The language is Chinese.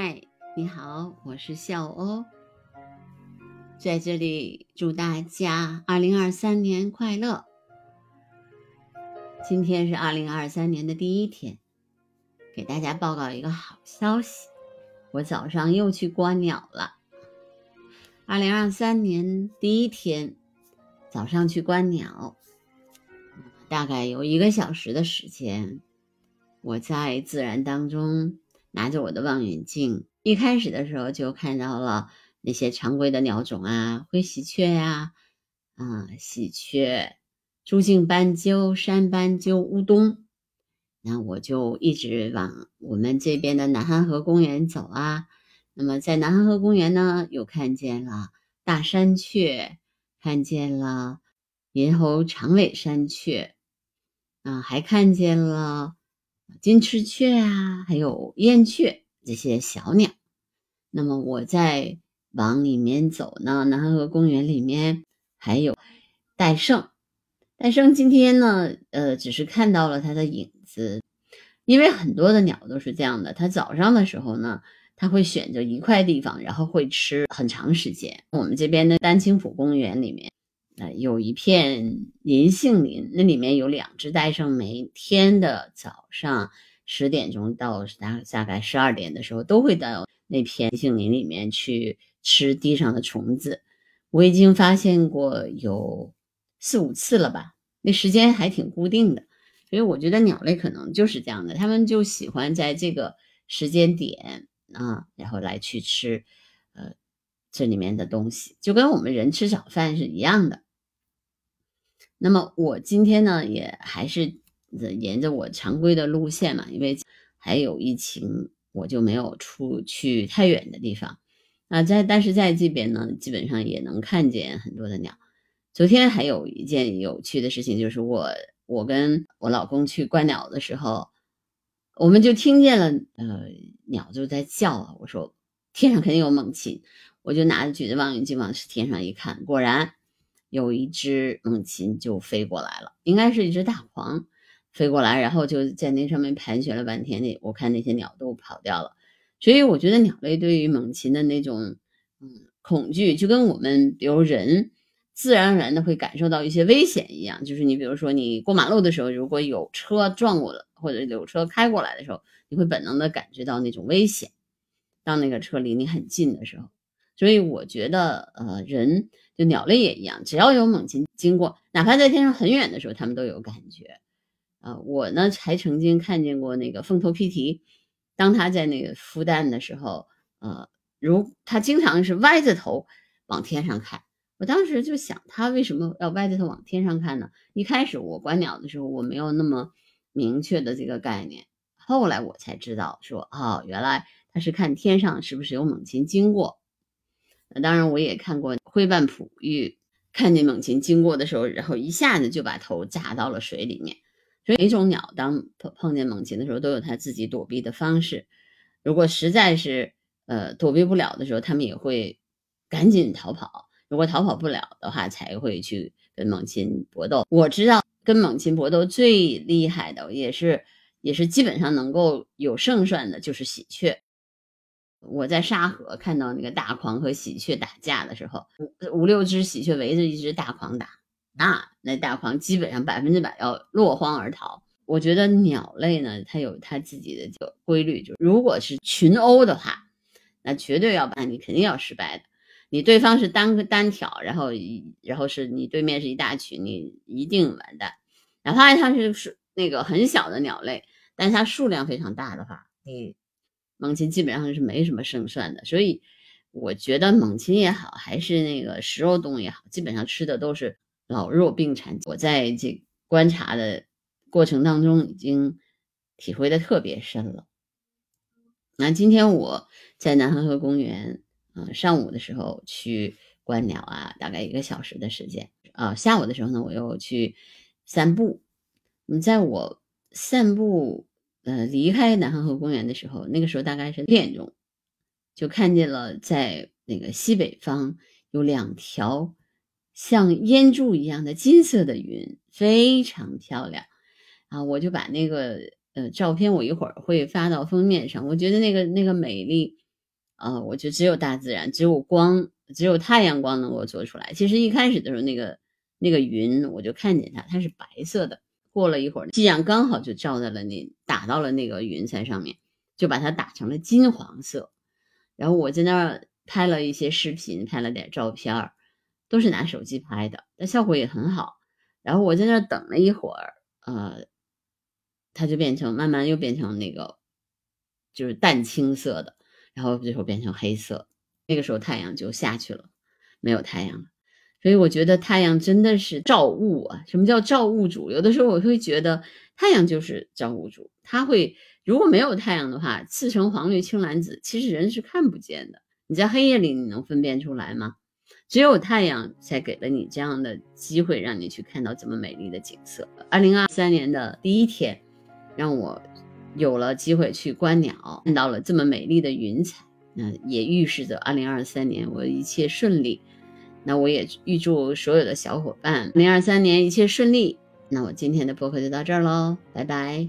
嗨，你好，我是笑欧，在这里祝大家二零二三年快乐。今天是二零二三年的第一天，给大家报告一个好消息，我早上又去观鸟了。二零二三年第一天早上去观鸟，大概有一个小时的时间，我在自然当中。拿着我的望远镜，一开始的时候就看到了那些常规的鸟种啊，灰喜鹊呀，啊，喜鹊、朱颈斑鸠、山斑鸠、乌冬。那我就一直往我们这边的南汉河公园走啊。那么在南汉河公园呢，又看见了大山雀，看见了银喉长尾山雀，啊，还看见了。金翅雀啊，还有燕雀这些小鸟。那么我在往里面走呢，南河公园里面还有戴胜。戴胜今天呢，呃，只是看到了它的影子，因为很多的鸟都是这样的。它早上的时候呢，它会选择一块地方，然后会吃很长时间。我们这边的丹青浦公园里面。呃，有一片银杏林，那里面有两只戴胜，每天的早上十点钟到大大概十二点的时候，都会到那片杏林里面去吃地上的虫子。我已经发现过有四五次了吧，那时间还挺固定的。所以我觉得鸟类可能就是这样的，他们就喜欢在这个时间点啊，然后来去吃，呃，这里面的东西，就跟我们人吃早饭是一样的。那么我今天呢，也还是沿着我常规的路线嘛，因为还有疫情，我就没有出去太远的地方。啊，在但是在这边呢，基本上也能看见很多的鸟。昨天还有一件有趣的事情，就是我我跟我老公去观鸟的时候，我们就听见了呃鸟就在叫啊。我说天上肯定有猛禽，我就拿着举着望远镜往天上一看，果然。有一只猛禽就飞过来了，应该是一只大黄飞过来，然后就在那上面盘旋了半天。那我看那些鸟都跑掉了，所以我觉得鸟类对于猛禽的那种嗯恐惧，就跟我们比如人自然而然的会感受到一些危险一样。就是你比如说你过马路的时候，如果有车撞过了，或者有车开过来的时候，你会本能的感觉到那种危险。当那个车离你很近的时候，所以我觉得呃人。就鸟类也一样，只要有猛禽经过，哪怕在天上很远的时候，它们都有感觉。啊，我呢还曾经看见过那个凤头披蹄，当它在那个孵蛋的时候，呃，如它经常是歪着头往天上看。我当时就想，它为什么要歪着头往天上看呢？一开始我观鸟的时候，我没有那么明确的这个概念，后来我才知道，说哦，原来它是看天上是不是有猛禽经过。那当然，我也看过灰斑璞玉，看见猛禽经过的时候，然后一下子就把头扎到了水里面。所以每种鸟当碰碰见猛禽的时候，都有它自己躲避的方式。如果实在是呃躲避不了的时候，它们也会赶紧逃跑。如果逃跑不了的话，才会去跟猛禽搏斗。我知道跟猛禽搏斗最厉害的，也是也是基本上能够有胜算的，就是喜鹊。我在沙河看到那个大狂和喜鹊打架的时候，五五六只喜鹊围着一只大狂打，那那大狂基本上百分之百要落荒而逃。我觉得鸟类呢，它有它自己的这个规律，就如果是群殴的话，那绝对要把你肯定要失败的。你对方是单个单挑，然后然后是你对面是一大群，你一定完蛋。哪怕它是是那个很小的鸟类，但它数量非常大的话，你。猛禽基本上是没什么胜算的，所以我觉得猛禽也好，还是那个食肉动物也好，基本上吃的都是老弱病残。我在这观察的过程当中，已经体会的特别深了。那今天我在南河河公园，嗯，上午的时候去观鸟啊，大概一个小时的时间啊，下午的时候呢，我又去散步。你在我散步。呃，离开南汉河公园的时候，那个时候大概是六点钟，就看见了在那个西北方有两条像烟柱一样的金色的云，非常漂亮啊！我就把那个呃照片，我一会儿会发到封面上。我觉得那个那个美丽呃，我就只有大自然，只有光，只有太阳光能够做出来。其实一开始的时候，那个那个云，我就看见它，它是白色的。过了一会儿，夕阳刚好就照在了那，打到了那个云彩上面，就把它打成了金黄色。然后我在那儿拍了一些视频，拍了点照片，都是拿手机拍的，但效果也很好。然后我在那儿等了一会儿，呃，它就变成慢慢又变成那个就是淡青色的，然后最后变成黑色。那个时候太阳就下去了，没有太阳了。所以我觉得太阳真的是造物啊！什么叫造物主？有的时候我会觉得太阳就是造物主，他会如果没有太阳的话，赤橙黄绿青蓝紫，其实人是看不见的。你在黑夜里你能分辨出来吗？只有太阳才给了你这样的机会，让你去看到这么美丽的景色。二零二三年的第一天，让我有了机会去观鸟，看到了这么美丽的云彩，那也预示着二零二三年我一切顺利。那我也预祝所有的小伙伴，零二三年一切顺利。那我今天的播客就到这儿喽，拜拜。